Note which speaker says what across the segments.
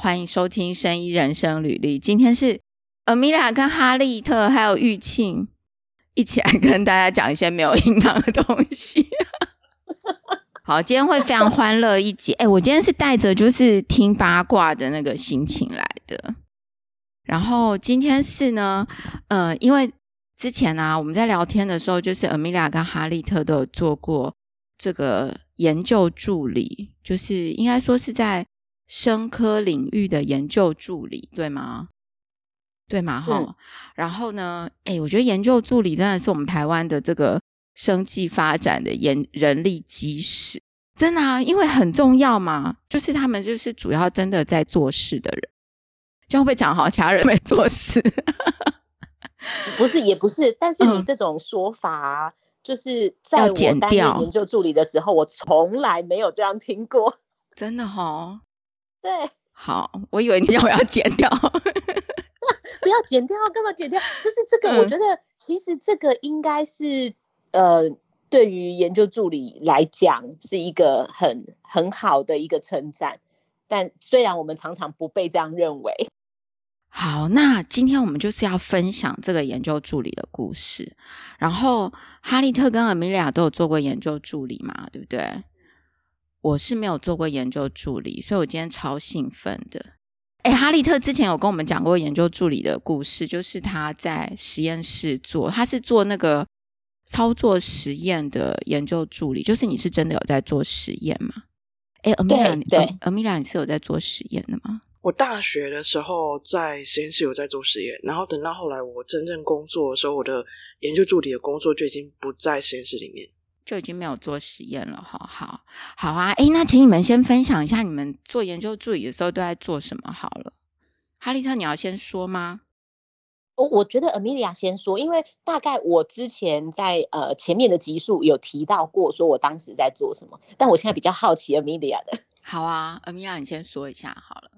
Speaker 1: 欢迎收听《生医人生履历》。今天是 Amelia 跟哈利特还有玉庆一起来跟大家讲一些没有营养的东西。好，今天会非常欢乐一集。哎，我今天是带着就是听八卦的那个心情来的。然后今天是呢，呃，因为之前呢、啊，我们在聊天的时候，就是 Amelia 跟哈利特都有做过这个研究助理，就是应该说是在生科领域的研究助理，对吗？对吗？哈、嗯。然后呢，哎，我觉得研究助理真的是我们台湾的这个。生计发展的研人力基石，真的啊，因为很重要嘛，就是他们就是主要真的在做事的人，这样会讲好其他人没做事？
Speaker 2: 不是，也不是，但是你这种说法，嗯、就是在我担任研究助理的时候，我从来没有这样听过，
Speaker 1: 真的哈、哦。
Speaker 2: 对，
Speaker 1: 好，我以为你要我要剪掉，
Speaker 2: 不要剪掉，干嘛剪掉？就是这个，我觉得其实这个应该是。呃，对于研究助理来讲，是一个很很好的一个称赞。但虽然我们常常不被这样认为。
Speaker 1: 好，那今天我们就是要分享这个研究助理的故事。然后，哈利特跟阿米娅都有做过研究助理嘛，对不对？我是没有做过研究助理，所以我今天超兴奋的。哎，哈利特之前有跟我们讲过研究助理的故事，就是他在实验室做，他是做那个。操作实验的研究助理，就是你是真的有在做实验吗？哎，阿米拉，对，阿米拉，你是有在做实验的吗？
Speaker 3: 我大学的时候在实验室有在做实验，然后等到后来我真正工作的时候，我的研究助理的工作就已经不在实验室里面，
Speaker 1: 就已经没有做实验了。好好好啊，哎，那请你们先分享一下你们做研究助理的时候都在做什么好了。哈利特，你要先说吗？
Speaker 2: 我我觉得 Amelia 先说，因为大概我之前在呃前面的集数有提到过，说我当时在做什么，但我现在比较好奇 Amelia 的。
Speaker 1: 好啊，Amelia 你先说一下好了。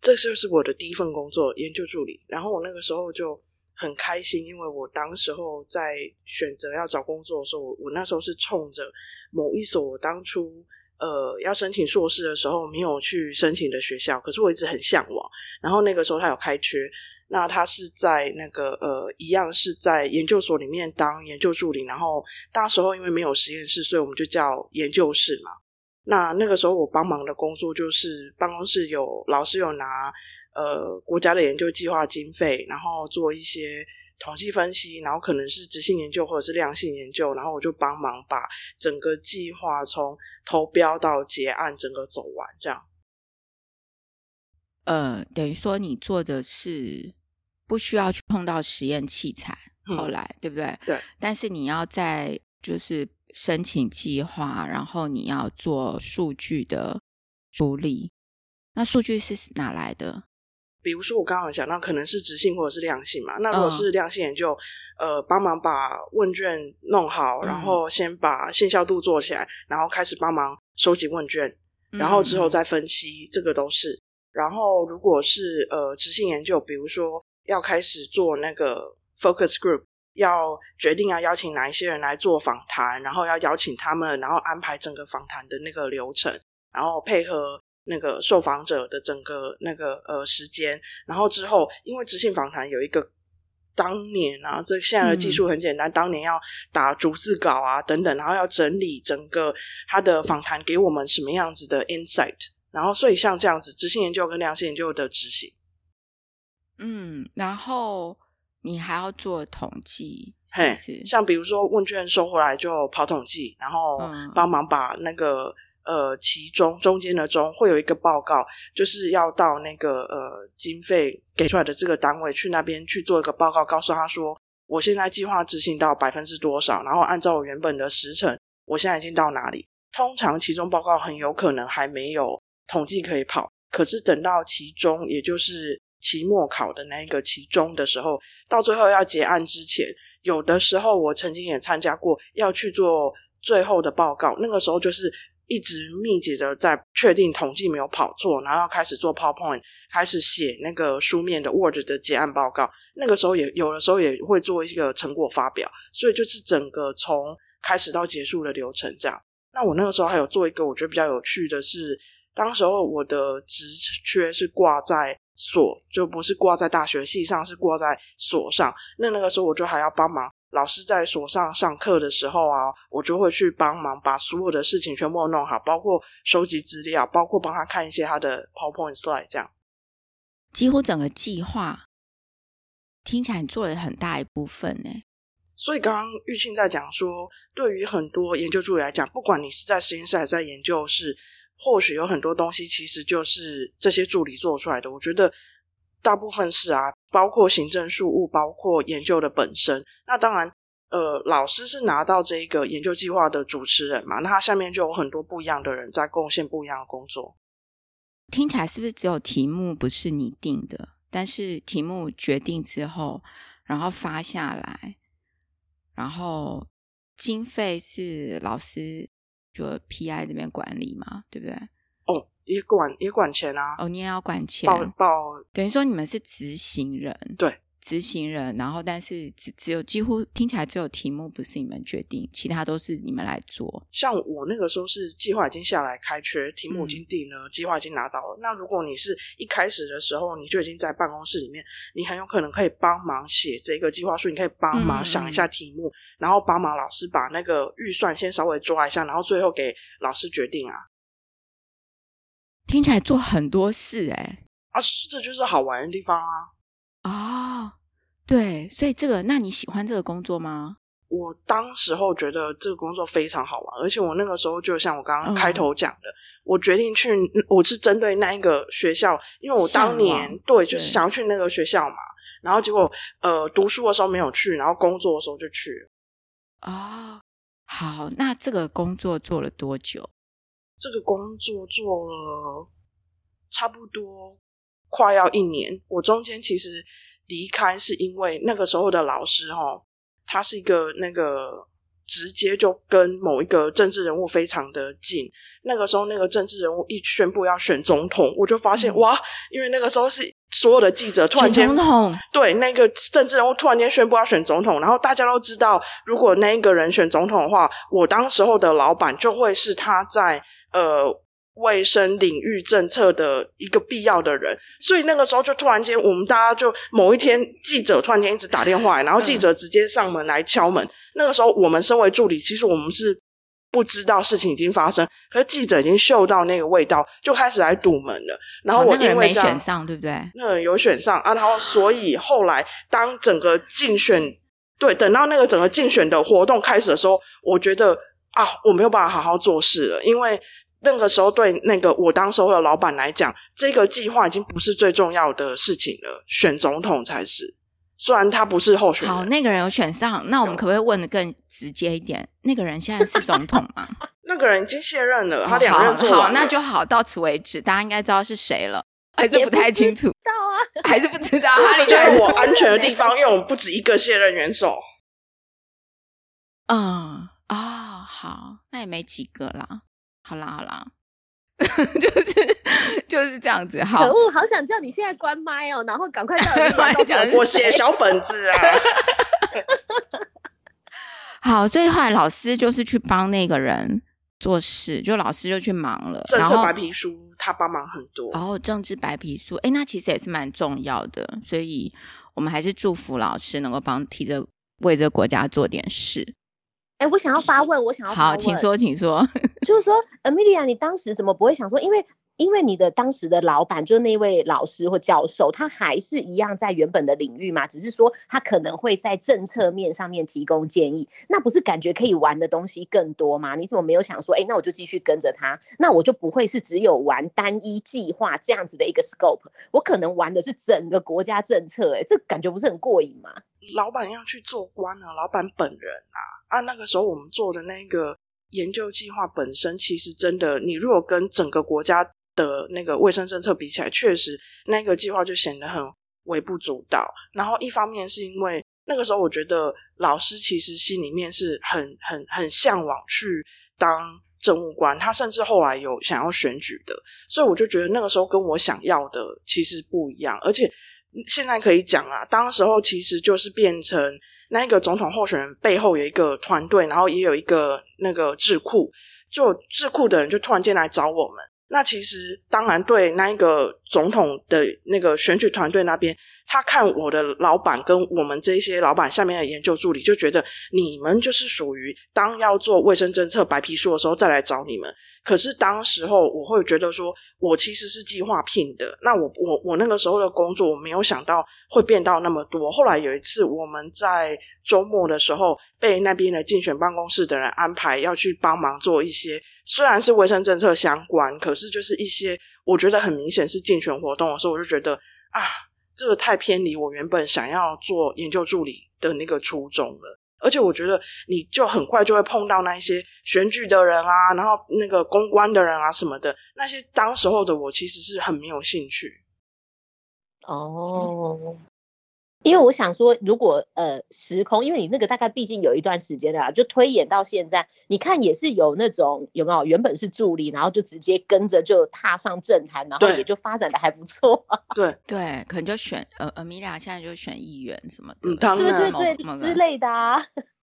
Speaker 3: 这就是我的第一份工作，研究助理。然后我那个时候就很开心，因为我当时候在选择要找工作的时候，我我那时候是冲着某一所我当初呃要申请硕士的时候没有去申请的学校，可是我一直很向往。然后那个时候他有开缺。那他是在那个呃，一样是在研究所里面当研究助理，然后当时候因为没有实验室，所以我们就叫研究室嘛。那那个时候我帮忙的工作就是办公室有老师有拿呃国家的研究计划经费，然后做一些统计分析，然后可能是质性研究或者是量性研究，然后我就帮忙把整个计划从投标到结案整个走完这样。
Speaker 1: 呃，等于说你做的是不需要去碰到实验器材，嗯、后来对不对？
Speaker 3: 对。
Speaker 1: 但是你要在就是申请计划，然后你要做数据的处理。那数据是哪来的？
Speaker 3: 比如说我刚刚讲，到可能是直性或者是量性嘛。那如果是量性研究，嗯、呃，帮忙把问卷弄好，然后先把线效度做起来，然后开始帮忙收集问卷，然后之后再分析，嗯、这个都是。然后，如果是呃直性研究，比如说要开始做那个 focus group，要决定要邀请哪一些人来做访谈，然后要邀请他们，然后安排整个访谈的那个流程，然后配合那个受访者的整个那个呃时间，然后之后，因为质性访谈有一个当年啊，这现在的技术很简单，嗯、当年要打逐字稿啊等等，然后要整理整个他的访谈给我们什么样子的 insight。然后，所以像这样子，质性研究跟量性研究的执行，
Speaker 1: 嗯，然后你还要做统计，
Speaker 3: 嘿，像比如说问卷收回来就跑统计，然后帮忙把那个、嗯、呃其中中间的中会有一个报告，就是要到那个呃经费给出来的这个单位去那边去做一个报告，告诉他说我现在计划执行到百分之多少，然后按照我原本的时程，我现在已经到哪里？通常其中报告很有可能还没有。统计可以跑，可是等到其中，也就是期末考的那个期中的时候，到最后要结案之前，有的时候我曾经也参加过，要去做最后的报告。那个时候就是一直密集的在确定统计没有跑错，然后开始做 PowerPoint，开始写那个书面的 Word 的结案报告。那个时候也有的时候也会做一个成果发表，所以就是整个从开始到结束的流程这样。那我那个时候还有做一个我觉得比较有趣的是。当时候我的职缺是挂在所，就不是挂在大学系上，是挂在所上。那那个时候我就还要帮忙老师在所上上课的时候啊，我就会去帮忙把所有的事情全部弄好，包括收集资料，包括帮他看一些他的 PowerPoint slide，这样。
Speaker 1: 几乎整个计划听起来你做了很大一部分呢。
Speaker 3: 所以刚刚玉庆在讲说，对于很多研究助理来讲，不管你是在实验室还是在研究室，或许有很多东西其实就是这些助理做出来的。我觉得大部分是啊，包括行政事务，包括研究的本身。那当然，呃，老师是拿到这个研究计划的主持人嘛，那他下面就有很多不一样的人在贡献不一样的工作。
Speaker 1: 听起来是不是只有题目不是你定的？但是题目决定之后，然后发下来。然后经费是老师就 PI 这边管理嘛，对不对？
Speaker 3: 哦，也管也管钱啊。
Speaker 1: 哦，你也要管钱。
Speaker 3: 报报，
Speaker 1: 等于说你们是执行人。
Speaker 3: 对。
Speaker 1: 执行人，然后但是只只有几乎听起来只有题目不是你们决定，其他都是你们来做。
Speaker 3: 像我那个时候是计划已经下来开缺，题目已经定了，嗯、计划已经拿到了。那如果你是一开始的时候你就已经在办公室里面，你很有可能可以帮忙写这个计划书，你可以帮忙想一下题目，嗯、然后帮忙老师把那个预算先稍微抓一下，然后最后给老师决定啊。
Speaker 1: 听起来做很多事哎、欸，
Speaker 3: 啊，这就是好玩的地方啊。
Speaker 1: 哦，对，所以这个，那你喜欢这个工作吗？
Speaker 3: 我当时候觉得这个工作非常好玩，而且我那个时候就像我刚刚开头讲的，嗯、我决定去，我是针对那一个学校，因为我当年对就是想要去那个学校嘛，然后结果呃读书的时候没有去，然后工作的时候就去了。
Speaker 1: 哦，好，那这个工作做了多久？
Speaker 3: 这个工作做了差不多。快要一年，我中间其实离开是因为那个时候的老师哦，他是一个那个直接就跟某一个政治人物非常的近。那个时候那个政治人物一宣布要选总统，我就发现、嗯、哇，因为那个时候是所有的记者突然间，
Speaker 1: 总统
Speaker 3: 对那个政治人物突然间宣布要选总统，然后大家都知道，如果那一个人选总统的话，我当时候的老板就会是他在呃。卫生领域政策的一个必要的人，所以那个时候就突然间，我们大家就某一天，记者突然间一直打电话来，然后记者直接上门来敲门。嗯、那个时候，我们身为助理，其实我们是不知道事情已经发生，可是记者已经嗅到那个味道，就开始来堵门了。然后我因为这样，
Speaker 1: 哦、那个、没选上，对不对？
Speaker 3: 那个有选上啊，然后所以后来当整个竞选，对，等到那个整个竞选的活动开始的时候，我觉得啊，我没有办法好好做事了，因为。那个时候，对那个我当时候的老板来讲，这个计划已经不是最重要的事情了，选总统才是。虽然他不是候选人，
Speaker 1: 好，那个人有选上，那我们可不可以问的更直接一点？那个人现在是总统吗？
Speaker 3: 那个人已经卸任了，他两任做完了。
Speaker 1: 好，好，那就好，到此为止。大家应该知道是谁了，还是不太清楚？
Speaker 2: 知道啊，
Speaker 1: 还是不知道？
Speaker 3: 这就是我安全的地方，因为我们不止一个卸任元首。
Speaker 1: 嗯啊、哦，好，那也没几个啦。好啦好啦，就是就是这样子。好，
Speaker 2: 可恶，好想叫你现在关麦哦，然后赶快叫
Speaker 3: 我 写小本子啊。
Speaker 1: 好，所以后来老师就是去帮那个人做事，就老师就去忙了。
Speaker 3: 政策白皮书他帮忙很多，
Speaker 1: 然后政治白皮书，哎，那其实也是蛮重要的，所以我们还是祝福老师能够帮替着为这个国家做点事。
Speaker 2: 哎，我想要发问，我想要。
Speaker 1: 好，请说，请说。
Speaker 2: 就是说，Amelia，你当时怎么不会想说，因为因为你的当时的老板就是那位老师或教授，他还是一样在原本的领域嘛，只是说他可能会在政策面上面提供建议，那不是感觉可以玩的东西更多吗？你怎么没有想说，哎，那我就继续跟着他，那我就不会是只有玩单一计划这样子的一个 scope，我可能玩的是整个国家政策，哎，这感觉不是很过瘾吗？
Speaker 3: 老板要去做官啊，老板本人啊，啊，那个时候我们做的那个研究计划本身，其实真的，你如果跟整个国家的那个卫生政策比起来，确实那个计划就显得很微不足道。然后一方面是因为那个时候，我觉得老师其实心里面是很很很向往去当政务官，他甚至后来有想要选举的，所以我就觉得那个时候跟我想要的其实不一样，而且。现在可以讲啊，当时候其实就是变成那一个总统候选人背后有一个团队，然后也有一个那个智库，就智库的人就突然间来找我们。那其实当然对那一个总统的那个选举团队那边，他看我的老板跟我们这些老板下面的研究助理，就觉得你们就是属于当要做卫生政策白皮书的时候再来找你们。可是当时候我会觉得说，我其实是计划聘的。那我我我那个时候的工作，我没有想到会变到那么多。后来有一次我们在周末的时候，被那边的竞选办公室的人安排要去帮忙做一些，虽然是卫生政策相关，可是就是一些我觉得很明显是竞选活动的时候，我就觉得啊，这个太偏离我原本想要做研究助理的那个初衷了。而且我觉得，你就很快就会碰到那一些选举的人啊，然后那个公关的人啊什么的，那些当时候的我其实是很没有兴趣。
Speaker 2: 哦。因为我想说，如果呃时空，因为你那个大概毕竟有一段时间了，就推演到现在，你看也是有那种有没有原本是助理，然后就直接跟着就踏上政坛，然后也就发展的还不错。
Speaker 3: 对
Speaker 1: 对，可能就选呃呃米娅现在就选议员什么的，
Speaker 3: 嗯，当然
Speaker 2: 对对对之类的啊。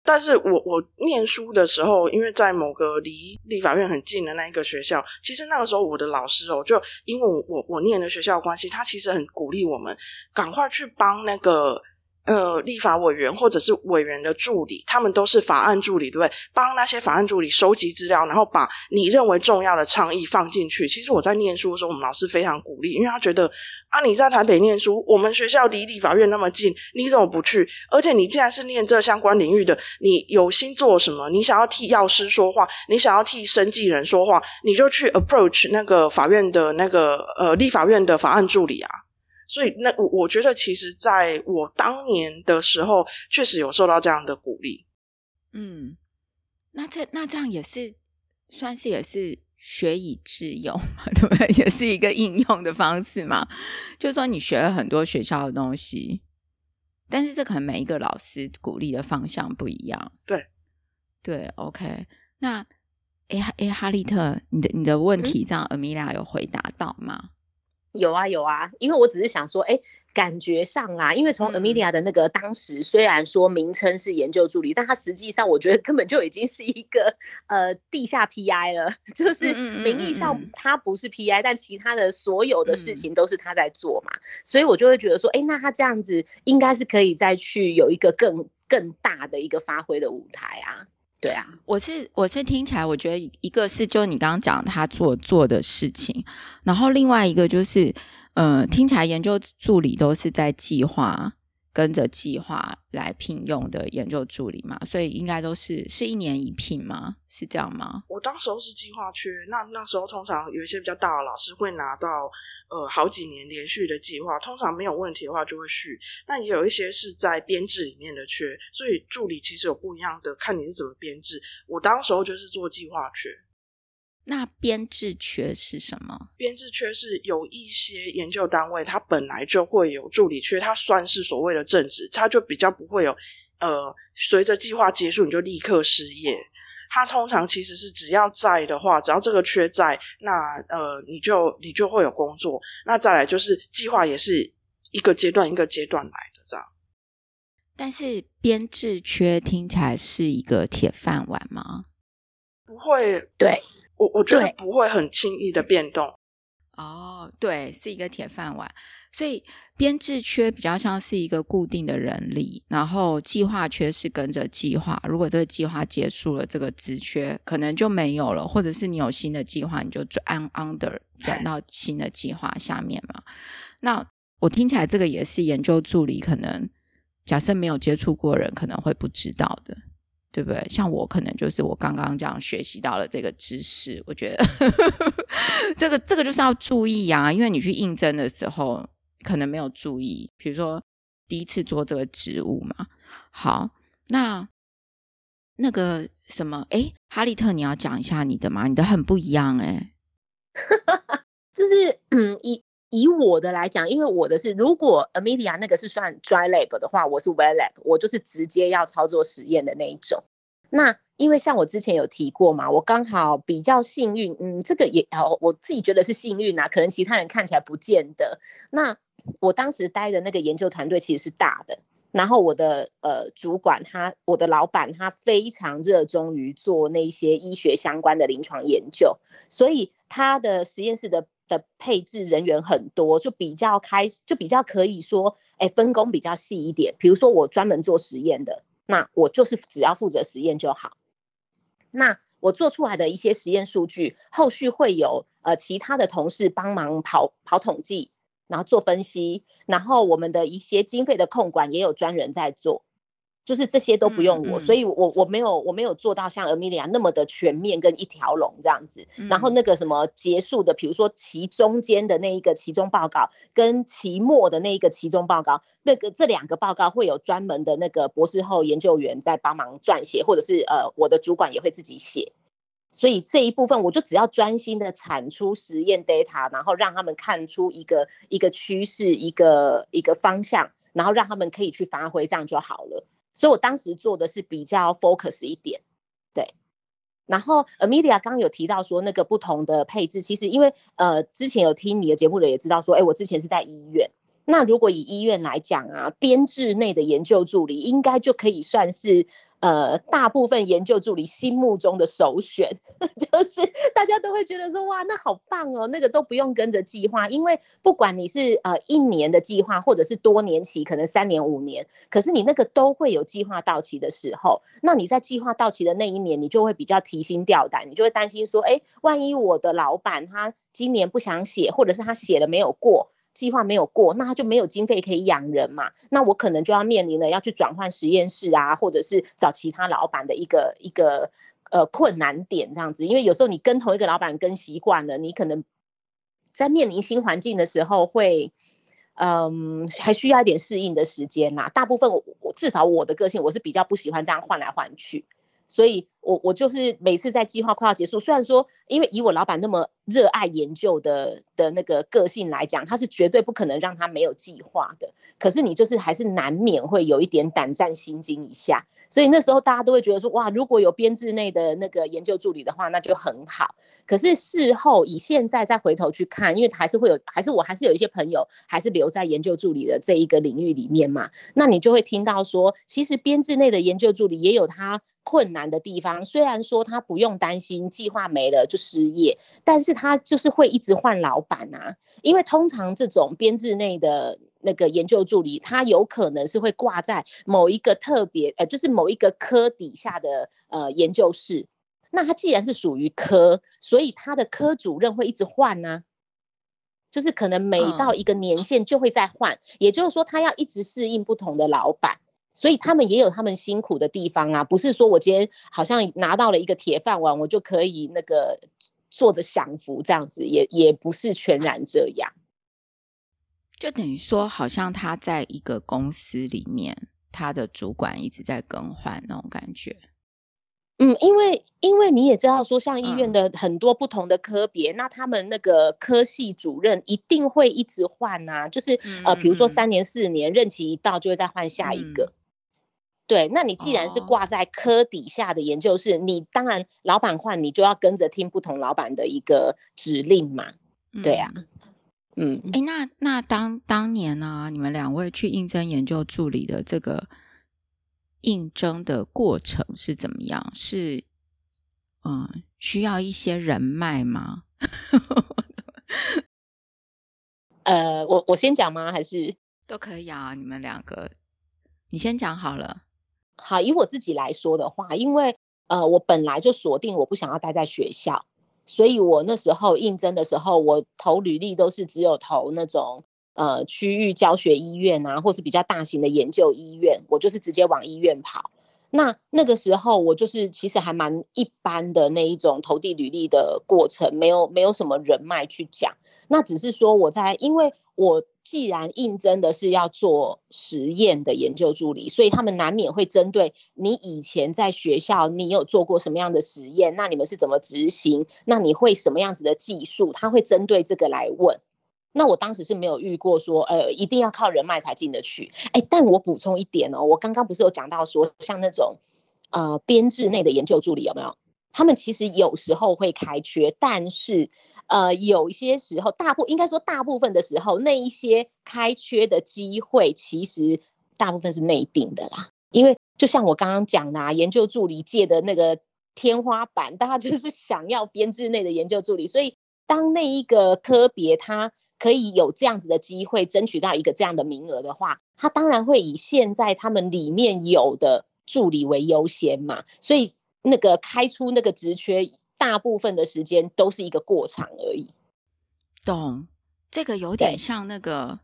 Speaker 3: 但是我我念书的时候，因为在某个离立法院很近的那一个学校，其实那个时候我的老师哦，就因为我我念的学校关系，他其实很鼓励我们赶快去帮那个。呃，立法委员或者是委员的助理，他们都是法案助理，对不对？帮那些法案助理收集资料，然后把你认为重要的倡议放进去。其实我在念书的时候，我们老师非常鼓励，因为他觉得啊，你在台北念书，我们学校离立法院那么近，你怎么不去？而且你既然是念这相关领域的，你有心做什么？你想要替药师说话，你想要替生计人说话，你就去 approach 那个法院的那个呃立法院的法案助理啊。所以，那我我觉得，其实在我当年的时候，确实有受到这样的鼓励。
Speaker 1: 嗯，那这那这样也是算是也是学以致用嘛，对不对？也是一个应用的方式嘛。就是说，你学了很多学校的东西，但是这可能每一个老师鼓励的方向不一样。
Speaker 3: 对，
Speaker 1: 对，OK。那，哎哎，哈利特，你的你的问题，这样 Amelia 有回答到吗？
Speaker 2: 有啊有啊，因为我只是想说，哎，感觉上啦，因为从 Amelia 的那个当时虽然说名称是研究助理，嗯、但他实际上我觉得根本就已经是一个呃地下 PI 了，就是名义上他不是 PI，、嗯、但其他的所有的事情都是他在做嘛，嗯、所以我就会觉得说，哎，那他这样子应该是可以再去有一个更更大的一个发挥的舞台啊。对啊，
Speaker 1: 我是我是听起来，我觉得一个是就你刚刚讲他做做的事情，然后另外一个就是，呃，听起来研究助理都是在计划跟着计划来聘用的研究助理嘛，所以应该都是是一年一聘吗？是这样吗？
Speaker 3: 我当时候是计划缺，那那时候通常有一些比较大的老师会拿到。呃，好几年连续的计划，通常没有问题的话就会续。那也有一些是在编制里面的缺，所以助理其实有不一样的，看你是怎么编制。我当时候就是做计划缺。
Speaker 1: 那编制缺是什么？
Speaker 3: 编制缺是有一些研究单位，它本来就会有助理缺，它算是所谓的正职，它就比较不会有呃，随着计划结束你就立刻失业。它通常其实是只要在的话，只要这个缺在，那呃你就你就会有工作。那再来就是计划也是一个阶段一个阶段来的这样。
Speaker 1: 但是编制缺听起来是一个铁饭碗吗？
Speaker 3: 不会，
Speaker 2: 对，
Speaker 3: 我我觉得不会很轻易的变动。
Speaker 1: 哦，对，是一个铁饭碗。所以编制缺比较像是一个固定的人力，然后计划缺是跟着计划。如果这个计划结束了，这个职缺可能就没有了，或者是你有新的计划，你就转 under 转到新的计划下面嘛。那我听起来这个也是研究助理，可能假设没有接触过人，可能会不知道的，对不对？像我可能就是我刚刚这样学习到了这个知识，我觉得 这个这个就是要注意啊，因为你去应征的时候。可能没有注意，比如说第一次做这个职务嘛。好，那那个什么，哎，哈利特，你要讲一下你的吗？你的很不一样哎，
Speaker 2: 就是嗯，以以我的来讲，因为我的是，如果 Amelia 那个是算 dry lab 的话，我是 wet lab，我就是直接要操作实验的那一种。那因为像我之前有提过嘛，我刚好比较幸运，嗯，这个也好，我自己觉得是幸运啊，可能其他人看起来不见得。那我当时待的那个研究团队其实是大的，然后我的呃主管他，我的老板他非常热衷于做那些医学相关的临床研究，所以他的实验室的的配置人员很多，就比较开，就比较可以说，哎，分工比较细一点。比如说我专门做实验的，那我就是只要负责实验就好。那我做出来的一些实验数据，后续会有呃其他的同事帮忙跑跑统计。然后做分析，然后我们的一些经费的控管也有专人在做，就是这些都不用我，嗯嗯、所以我我没有我没有做到像 Amelia 那么的全面跟一条龙这样子。嗯、然后那个什么结束的，比如说期中间的那一个期中报告，跟期末的那一个期中报告，那个这两个报告会有专门的那个博士后研究员在帮忙撰写，或者是呃我的主管也会自己写。所以这一部分我就只要专心的产出实验 data，然后让他们看出一个一个趋势，一个一个方向，然后让他们可以去发挥，这样就好了。所以我当时做的是比较 focus 一点，对。然后 Amelia 刚刚有提到说那个不同的配置，其实因为呃之前有听你的节目的也知道说，哎，我之前是在医院。那如果以医院来讲啊，编制内的研究助理应该就可以算是。呃，大部分研究助理心目中的首选，就是大家都会觉得说，哇，那好棒哦，那个都不用跟着计划，因为不管你是呃一年的计划，或者是多年期，可能三年五年，可是你那个都会有计划到期的时候，那你在计划到期的那一年，你就会比较提心吊胆，你就会担心说，哎，万一我的老板他今年不想写，或者是他写了没有过。计划没有过，那他就没有经费可以养人嘛？那我可能就要面临了要去转换实验室啊，或者是找其他老板的一个一个呃困难点这样子。因为有时候你跟同一个老板跟习惯了，你可能在面临新环境的时候会，嗯，还需要一点适应的时间啦。大部分我至少我的个性我是比较不喜欢这样换来换去。所以，我我就是每次在计划快要结束，虽然说，因为以我老板那么热爱研究的的那个个性来讲，他是绝对不可能让他没有计划的。可是你就是还是难免会有一点胆战心惊一下。所以那时候大家都会觉得说，哇，如果有编制内的那个研究助理的话，那就很好。可是事后以现在再回头去看，因为还是会有，还是我还是有一些朋友还是留在研究助理的这一个领域里面嘛，那你就会听到说，其实编制内的研究助理也有他。困难的地方，虽然说他不用担心计划没了就失业，但是他就是会一直换老板啊。因为通常这种编制内的那个研究助理，他有可能是会挂在某一个特别呃，就是某一个科底下的呃研究室。那他既然是属于科，所以他的科主任会一直换呢、啊，就是可能每到一个年限就会再换，嗯、也就是说他要一直适应不同的老板。所以他们也有他们辛苦的地方啊，不是说我今天好像拿到了一个铁饭碗，我就可以那个坐着享福这样子，也也不是全然这样。
Speaker 1: 就等于说，好像他在一个公司里面，他的主管一直在更换那种感觉。
Speaker 2: 嗯，因为因为你也知道说，像医院的很多不同的科别，嗯、那他们那个科系主任一定会一直换啊，就是、嗯、呃，比如说三年四年任期一到，就会再换下一个。嗯对，那你既然是挂在科底下的研究室，哦、你当然老板换，你就要跟着听不同老板的一个指令嘛。嗯、对啊，嗯，
Speaker 1: 哎，那那当当年呢、啊，你们两位去应征研究助理的这个应征的过程是怎么样？是嗯，需要一些人脉吗？
Speaker 2: 呃，我我先讲吗？还是
Speaker 1: 都可以啊？你们两个，你先讲好了。
Speaker 2: 好，以我自己来说的话，因为呃，我本来就锁定我不想要待在学校，所以我那时候应征的时候，我投履历都是只有投那种呃区域教学医院啊，或是比较大型的研究医院，我就是直接往医院跑。那那个时候我就是其实还蛮一般的那一种投递履历的过程，没有没有什么人脉去讲。那只是说我在，因为我既然应征的是要做实验的研究助理，所以他们难免会针对你以前在学校你有做过什么样的实验，那你们是怎么执行，那你会什么样子的技术，他会针对这个来问。那我当时是没有遇过说，呃，一定要靠人脉才进得去。哎，但我补充一点哦，我刚刚不是有讲到说，像那种，呃，编制内的研究助理有没有？他们其实有时候会开缺，但是，呃，有一些时候，大部应该说大部分的时候，那一些开缺的机会其实大部分是内定的啦。因为就像我刚刚讲的，啊，研究助理界的那个天花板，大家就 是想要编制内的研究助理，所以当那一个科别他可以有这样子的机会争取到一个这样的名额的话，他当然会以现在他们里面有的助理为优先嘛。所以那个开出那个职缺，大部分的时间都是一个过场而已。
Speaker 1: 懂，这个有点像那个，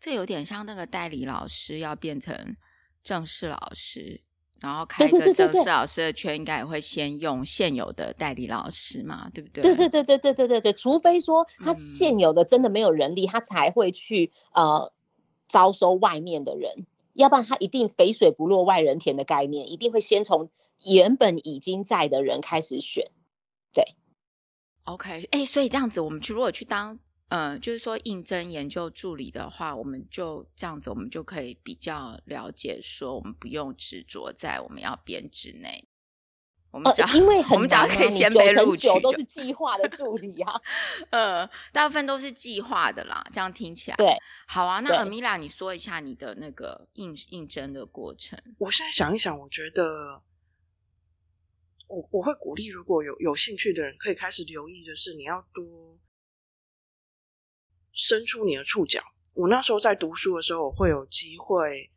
Speaker 1: 这有点像那个代理老师要变成正式老师。然后开个正式老师的圈，应该也会先用现有的代理老师嘛，对不对？
Speaker 2: 对对对对对对对对，除非说他现有的真的没有人力，嗯、他才会去呃招收外面的人，要不然他一定肥水不落外人田的概念，一定会先从原本已经在的人开始选。对
Speaker 1: ，OK，哎，所以这样子，我们去如果去当。嗯、呃，就是说应征研究助理的话，我们就这样子，我们就可以比较了解，说我们不用执着在我们要编制内。我们只要、
Speaker 2: 呃、因为很、啊、
Speaker 1: 我们只要可以先被录取，
Speaker 2: 都是计划的助理啊。
Speaker 1: 呃，大部分都是计划的啦，这样听起来。
Speaker 2: 对，
Speaker 1: 好啊。那 Amila，你说一下你的那个应应征的过程。
Speaker 3: 我现在想一想，我觉得我我会鼓励，如果有有兴趣的人，可以开始留意的是，你要多。伸出你的触角。我那时候在读书的时候，我会有机会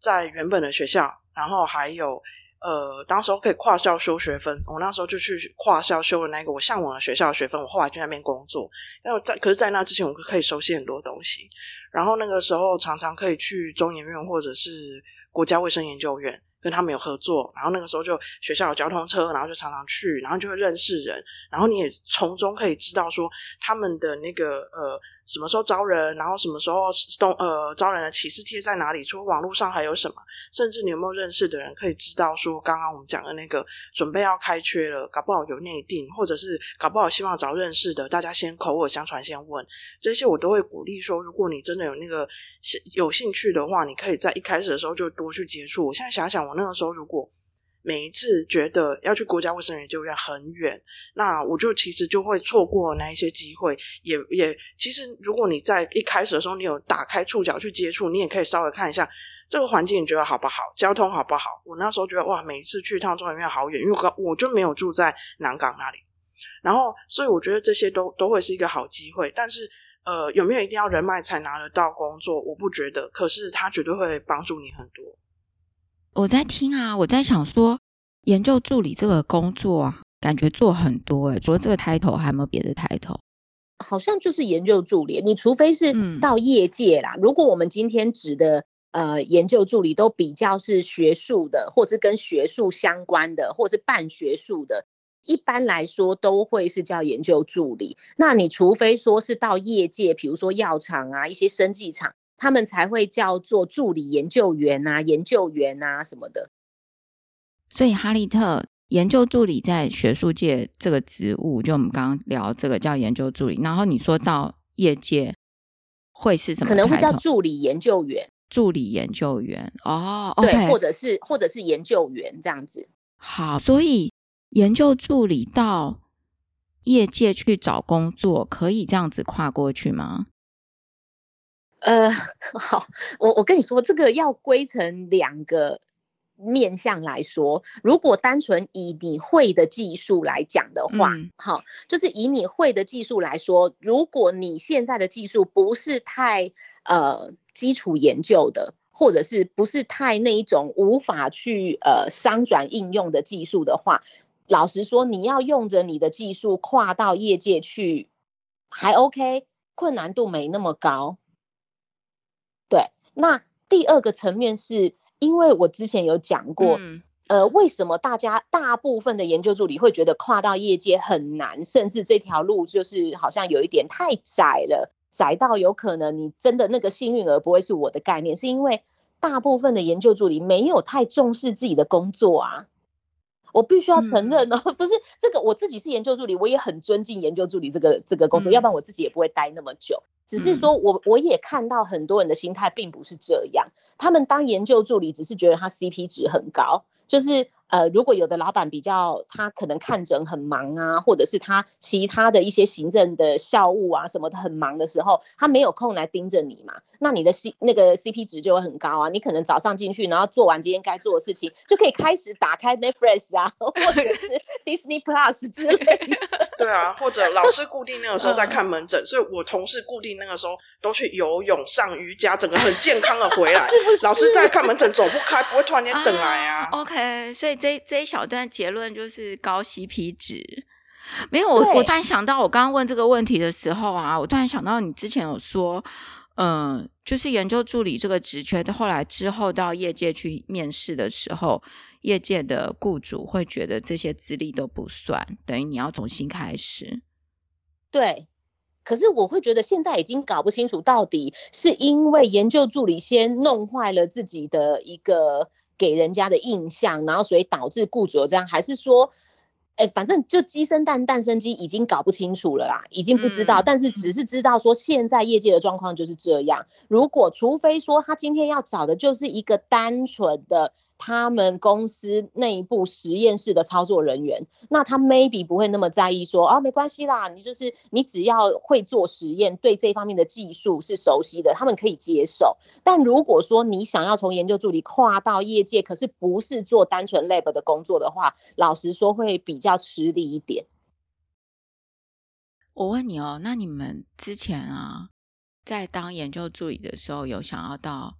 Speaker 3: 在原本的学校，然后还有呃，当时候可以跨校修学分。我那时候就去跨校修了那个我向往的学校的学分。我后来就在那边工作，因为在可是，在那之前，我可以熟悉很多东西。然后那个时候，常常可以去中研院或者是国家卫生研究院。跟他们有合作，然后那个时候就学校有交通车，然后就常常去，然后就会认识人，然后你也从中可以知道说他们的那个呃什么时候招人，然后什么时候动呃招人的启示贴在哪里，除了网络上还有什么，甚至你有没有认识的人可以知道说刚刚我们讲的那个准备要开缺了，搞不好有内定，或者是搞不好希望找认识的，大家先口耳相传先问，这些我都会鼓励说，如果你真的有那个有兴趣的话，你可以在一开始的时候就多去接触。我现在想想我。那个时候，如果每一次觉得要去国家卫生研究院很远，那我就其实就会错过那一些机会。也也，其实如果你在一开始的时候，你有打开触角去接触，你也可以稍微看一下这个环境，你觉得好不好？交通好不好？我那时候觉得哇，每一次去一趟中研院好远，因为我我就没有住在南港那里。然后，所以我觉得这些都都会是一个好机会。但是，呃，有没有一定要人脉才拿得到工作？我不觉得。可是，他绝对会帮助你很多。
Speaker 1: 我在听啊，我在想说，研究助理这个工作啊，感觉做很多诶，除了这个 title，还有没有别的 title？
Speaker 2: 好像就是研究助理，你除非是到业界啦。嗯、如果我们今天指的呃研究助理都比较是学术的，或是跟学术相关的，或是半学术的，一般来说都会是叫研究助理。那你除非说是到业界，比如说药厂啊，一些生技厂。他们才会叫做助理研究员啊，研究员啊什么的。
Speaker 1: 所以哈利特研究助理在学术界这个职务，就我们刚刚聊这个叫研究助理。然后你说到业界会是什么？
Speaker 2: 可能会叫助理研究员。
Speaker 1: 助理研究员哦，
Speaker 2: 对
Speaker 1: ，okay、
Speaker 2: 或者是或者是研究员这样子。
Speaker 1: 好，所以研究助理到业界去找工作，可以这样子跨过去吗？
Speaker 2: 呃，好，我我跟你说，这个要归成两个面向来说。如果单纯以你会的技术来讲的话，嗯、好，就是以你会的技术来说，如果你现在的技术不是太呃基础研究的，或者是不是太那一种无法去呃商转应用的技术的话，老实说，你要用着你的技术跨到业界去，还 OK，困难度没那么高。对，那第二个层面是因为我之前有讲过，嗯、呃，为什么大家大部分的研究助理会觉得跨到业界很难，甚至这条路就是好像有一点太窄了，窄到有可能你真的那个幸运儿不会是我的概念，是因为大部分的研究助理没有太重视自己的工作啊。我必须要承认哦，嗯、不是这个，我自己是研究助理，我也很尊敬研究助理这个这个工作，嗯、要不然我自己也不会待那么久。只是说我我也看到很多人的心态并不是这样，他们当研究助理只是觉得他 CP 值很高，就是。呃，如果有的老板比较，他可能看诊很忙啊，或者是他其他的一些行政的校务啊什么的很忙的时候，他没有空来盯着你嘛，那你的 C 那个 CP 值就会很高啊。你可能早上进去，然后做完今天该做的事情，就可以开始打开 Netflix 啊，或者是 Disney Plus 之类的。
Speaker 3: 对啊，或者老师固定那个时候在看门诊，所以我同事固定那个时候都去游泳、上瑜伽，整个很健康的回来。老师在看门诊走不开，不会突然间等来啊。
Speaker 1: Uh, OK，所以。这这一小段结论就是高 CP 值，没有我我突然想到，我刚刚问这个问题的时候啊，我突然想到你之前有说，嗯、就是研究助理这个职缺，后来之后到业界去面试的时候，业界的雇主会觉得这些资历都不算，等于你要重新开始。
Speaker 2: 对，可是我会觉得现在已经搞不清楚，到底是因为研究助理先弄坏了自己的一个。给人家的印象，然后所以导致雇主这样，还是说，哎，反正就鸡生蛋，蛋生鸡，已经搞不清楚了啦，已经不知道，嗯、但是只是知道说现在业界的状况就是这样。如果除非说他今天要找的就是一个单纯的。他们公司内部实验室的操作人员，那他 maybe 不会那么在意说，啊，没关系啦，你就是你只要会做实验，对这方面的技术是熟悉的，他们可以接受。但如果说你想要从研究助理跨到业界，可是不是做单纯 lab 的工作的话，老实说会比较吃力一点。
Speaker 1: 我问你哦，那你们之前啊，在当研究助理的时候，有想要到？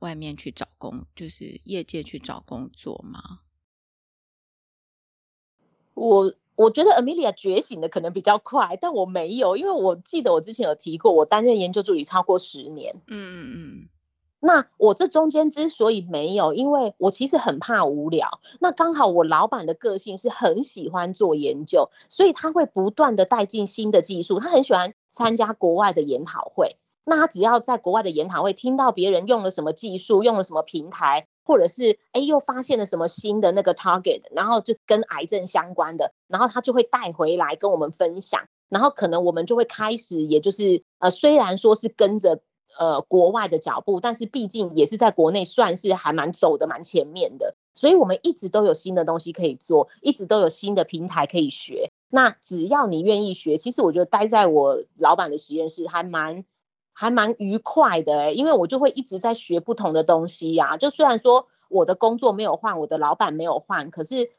Speaker 1: 外面去找工，就是业界去找工作吗？
Speaker 2: 我我觉得 Amelia 觉醒的可能比较快，但我没有，因为我记得我之前有提过，我担任研究助理超过十年。嗯嗯嗯。那我这中间之所以没有，因为我其实很怕无聊。那刚好我老板的个性是很喜欢做研究，所以他会不断的带进新的技术，他很喜欢参加国外的研讨会。那他只要在国外的研讨会听到别人用了什么技术，用了什么平台，或者是哎又发现了什么新的那个 target，然后就跟癌症相关的，然后他就会带回来跟我们分享，然后可能我们就会开始，也就是呃虽然说是跟着呃国外的脚步，但是毕竟也是在国内算是还蛮走的蛮前面的，所以我们一直都有新的东西可以做，一直都有新的平台可以学。那只要你愿意学，其实我觉得待在我老板的实验室还蛮。还蛮愉快的欸，因为我就会一直在学不同的东西呀。就虽然说我的工作没有换，我的老板没有换，可是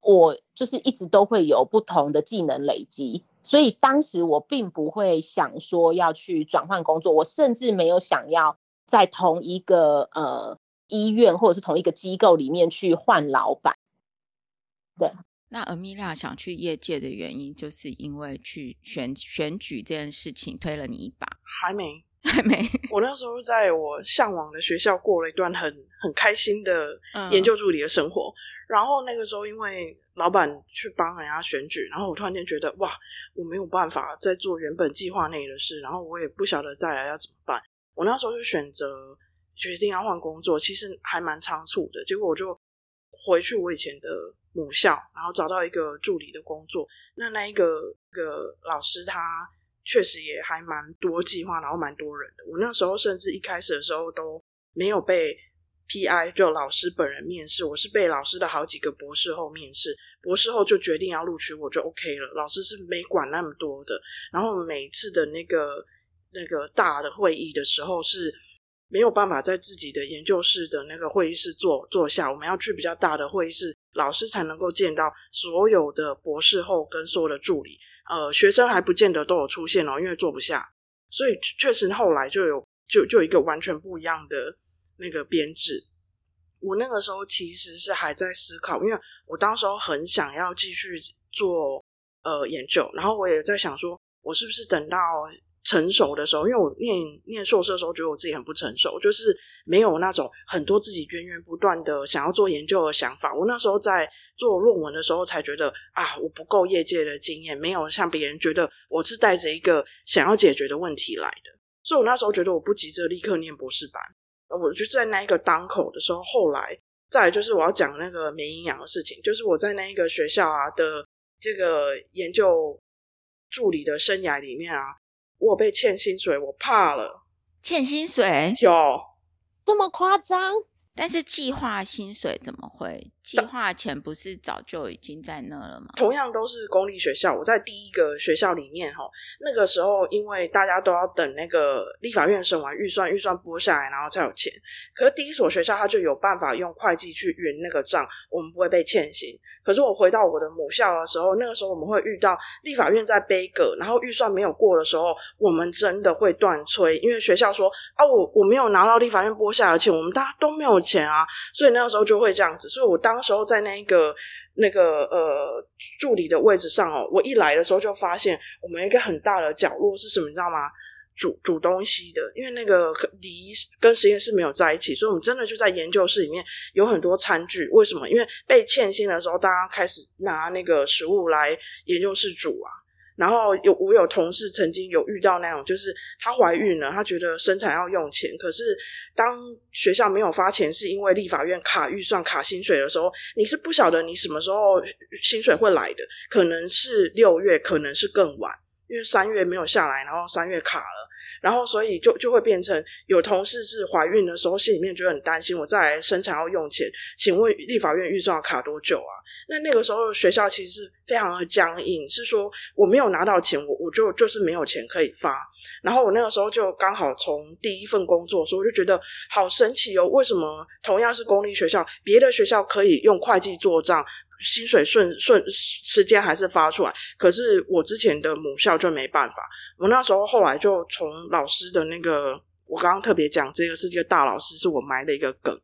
Speaker 2: 我就是一直都会有不同的技能累积。所以当时我并不会想说要去转换工作，我甚至没有想要在同一个呃医院或者是同一个机构里面去换老板。对，
Speaker 1: 那 Amelia 想去业界的原因，就是因为去选选举这件事情推了你一把，
Speaker 3: 还没。
Speaker 1: 还没，
Speaker 3: 我那时候在我向往的学校过了一段很很开心的研究助理的生活，嗯、然后那个时候因为老板去帮人家选举，然后我突然间觉得哇，我没有办法再做原本计划内的事，然后我也不晓得再来要怎么办，我那时候就选择决定要换工作，其实还蛮仓促的，结果我就回去我以前的母校，然后找到一个助理的工作，那那一个个老师他。确实也还蛮多计划，然后蛮多人的。我那时候甚至一开始的时候都没有被 PI 就老师本人面试，我是被老师的好几个博士后面试，博士后就决定要录取我就 OK 了。老师是没管那么多的。然后每次的那个那个大的会议的时候是没有办法在自己的研究室的那个会议室坐坐下，我们要去比较大的会议室。老师才能够见到所有的博士后跟所有的助理，呃，学生还不见得都有出现哦，因为坐不下，所以确实后来就有就就一个完全不一样的那个编制。我那个时候其实是还在思考，因为我当时候很想要继续做呃研究，然后我也在想说，我是不是等到。成熟的时候，因为我念念硕士的时候，觉得我自己很不成熟，就是没有那种很多自己源源不断的想要做研究的想法。我那时候在做论文的时候，才觉得啊，我不够业界的经验，没有像别人觉得我是带着一个想要解决的问题来的。所以我那时候觉得我不急着立刻念博士班。我就在那一个当口的时候，后来再就是我要讲那个没营养的事情，就是我在那一个学校啊的这个研究助理的生涯里面啊。我被欠薪水，我怕了。
Speaker 1: 欠薪水
Speaker 3: 有
Speaker 2: 这么夸张？
Speaker 1: 但是计划薪水怎么会？计划钱不是早就已经在那了吗？
Speaker 3: 同样都是公立学校，我在第一个学校里面哈，那个时候因为大家都要等那个立法院审完预算，预算拨下来，然后才有钱。可是第一所学校他就有办法用会计去匀那个账，我们不会被欠薪。可是我回到我的母校的时候，那个时候我们会遇到立法院在杯葛，然后预算没有过的时候，我们真的会断催，因为学校说啊，我我没有拿到立法院拨下来的钱，我们大家都没有钱啊，所以那个时候就会这样子。所以我当时候在那个那个呃助理的位置上哦，我一来的时候就发现我们一个很大的角落是什么，你知道吗？煮煮东西的，因为那个离跟实验室没有在一起，所以我们真的就在研究室里面有很多餐具。为什么？因为被欠薪的时候，大家开始拿那个食物来研究室煮啊。然后有我有同事曾经有遇到那种，就是她怀孕了，她觉得生产要用钱，可是当学校没有发钱，是因为立法院卡预算、卡薪水的时候，你是不晓得你什么时候薪水会来的，可能是六月，可能是更晚。因为三月没有下来，然后三月卡了，然后所以就就会变成有同事是怀孕的时候，心里面就很担心，我再来生产要用钱，请问立法院预算要卡多久啊？那那个时候学校其实是非常的僵硬，是说我没有拿到钱，我我就就是没有钱可以发。然后我那个时候就刚好从第一份工作，所以我就觉得好神奇哦，为什么同样是公立学校，别的学校可以用会计做账？薪水顺顺时间还是发出来，可是我之前的母校就没办法。我那时候后来就从老师的那个，我刚刚特别讲这个是一个大老师，是我埋的一个梗，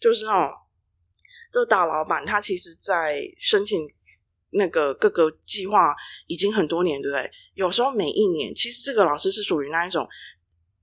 Speaker 3: 就是哦，这大老板他其实在申请那个各个计划已经很多年，对不对？有时候每一年，其实这个老师是属于那一种。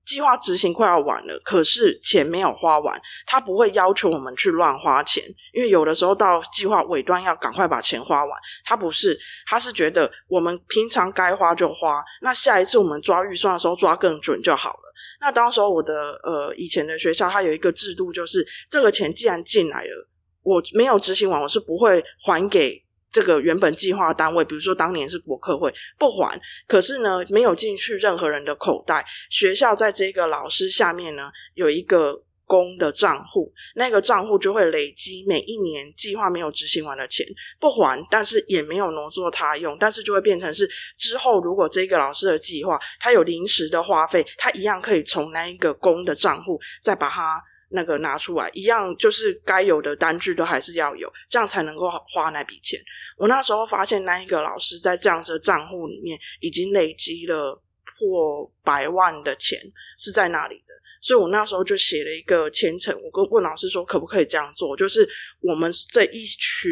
Speaker 3: 计划执行快要完了，可是钱没有花完，他不会要求我们去乱花钱，因为有的时候到计划尾端要赶快把钱花完。他不是，他是觉得我们平常该花就花，那下一次我们抓预算的时候抓更准就好了。那当时候我的呃以前的学校，它有一个制度，就是这个钱既然进来了，我没有执行完，我是不会还给。这个原本计划单位，比如说当年是国科会不还，可是呢没有进去任何人的口袋。学校在这个老师下面呢有一个公的账户，那个账户就会累积每一年计划没有执行完的钱不还，但是也没有挪作他用，但是就会变成是之后如果这个老师的计划他有临时的花费，他一样可以从那一个公的账户再把它。那个拿出来一样，就是该有的单据都还是要有，这样才能够花那笔钱。我那时候发现，那一个老师在这样子的账户里面已经累积了破百万的钱，是在那里的。所以我那时候就写了一个签程，我跟问老师说，可不可以这样做？就是我们这一群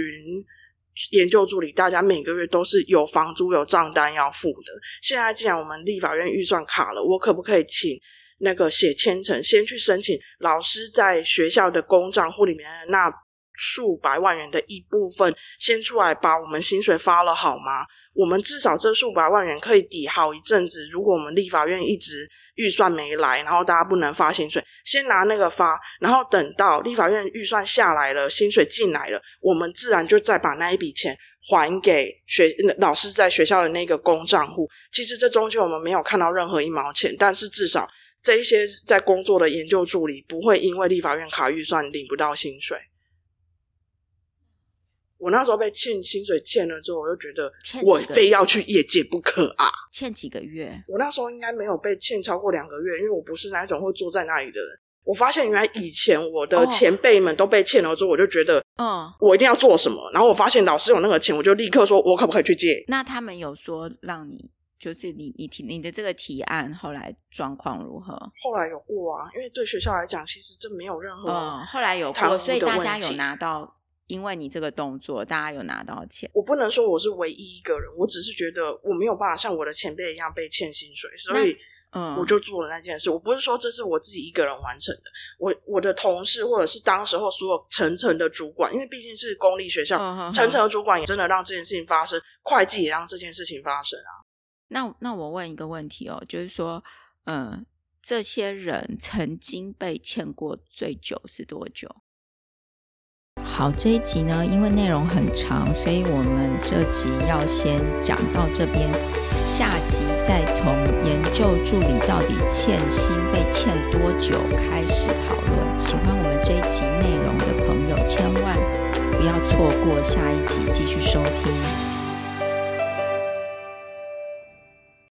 Speaker 3: 研究助理，大家每个月都是有房租、有账单要付的。现在既然我们立法院预算卡了，我可不可以请？那个写签呈，先去申请老师在学校的公账户里面那数百万元的一部分，先出来把我们薪水发了好吗？我们至少这数百万元可以抵好一阵子。如果我们立法院一直预算没来，然后大家不能发薪水，先拿那个发，然后等到立法院预算下来了，薪水进来了，我们自然就再把那一笔钱还给学老师在学校的那个公账户。其实这中间我们没有看到任何一毛钱，但是至少。这一些在工作的研究助理不会因为立法院卡预算领不到薪水。我那时候被欠薪水欠了之后，我就觉得我非要去业界不可啊！
Speaker 1: 欠几个月？
Speaker 3: 我那时候应该没有被欠超过两个月，因为我不是那种会坐在那里的人。我发现原来以前我的前辈们都被欠了之后，我就觉得，嗯，我一定要做什么。然后我发现老师有那个钱，我就立刻说，我可不可以去借？
Speaker 1: 那他们有说让你？就是你你提你的这个提案后来状况如何？
Speaker 3: 后来有过啊，因为对学校来讲，其实这没有任何
Speaker 1: 嗯，后来有过，所以大家有拿到，因为你这个动作，大家有拿到钱。
Speaker 3: 我不能说我是唯一一个人，我只是觉得我没有办法像我的前辈一样被欠薪水，所以嗯，我就做了那件事。嗯、我不是说这是我自己一个人完成的，我我的同事或者是当时候所有层层的主管，因为毕竟是公立学校，层层的主管也真的让这件事情发生，会计也让这件事情发生啊。
Speaker 1: 那那我问一个问题哦，就是说，嗯，这些人曾经被欠过最久是多久？好，这一集呢，因为内容很长，所以我们这集要先讲到这边，下集。再从研究助理到底欠薪被欠多久开始讨论。喜欢我们这一集内容的朋友，千万不要错过下一集，继续收听。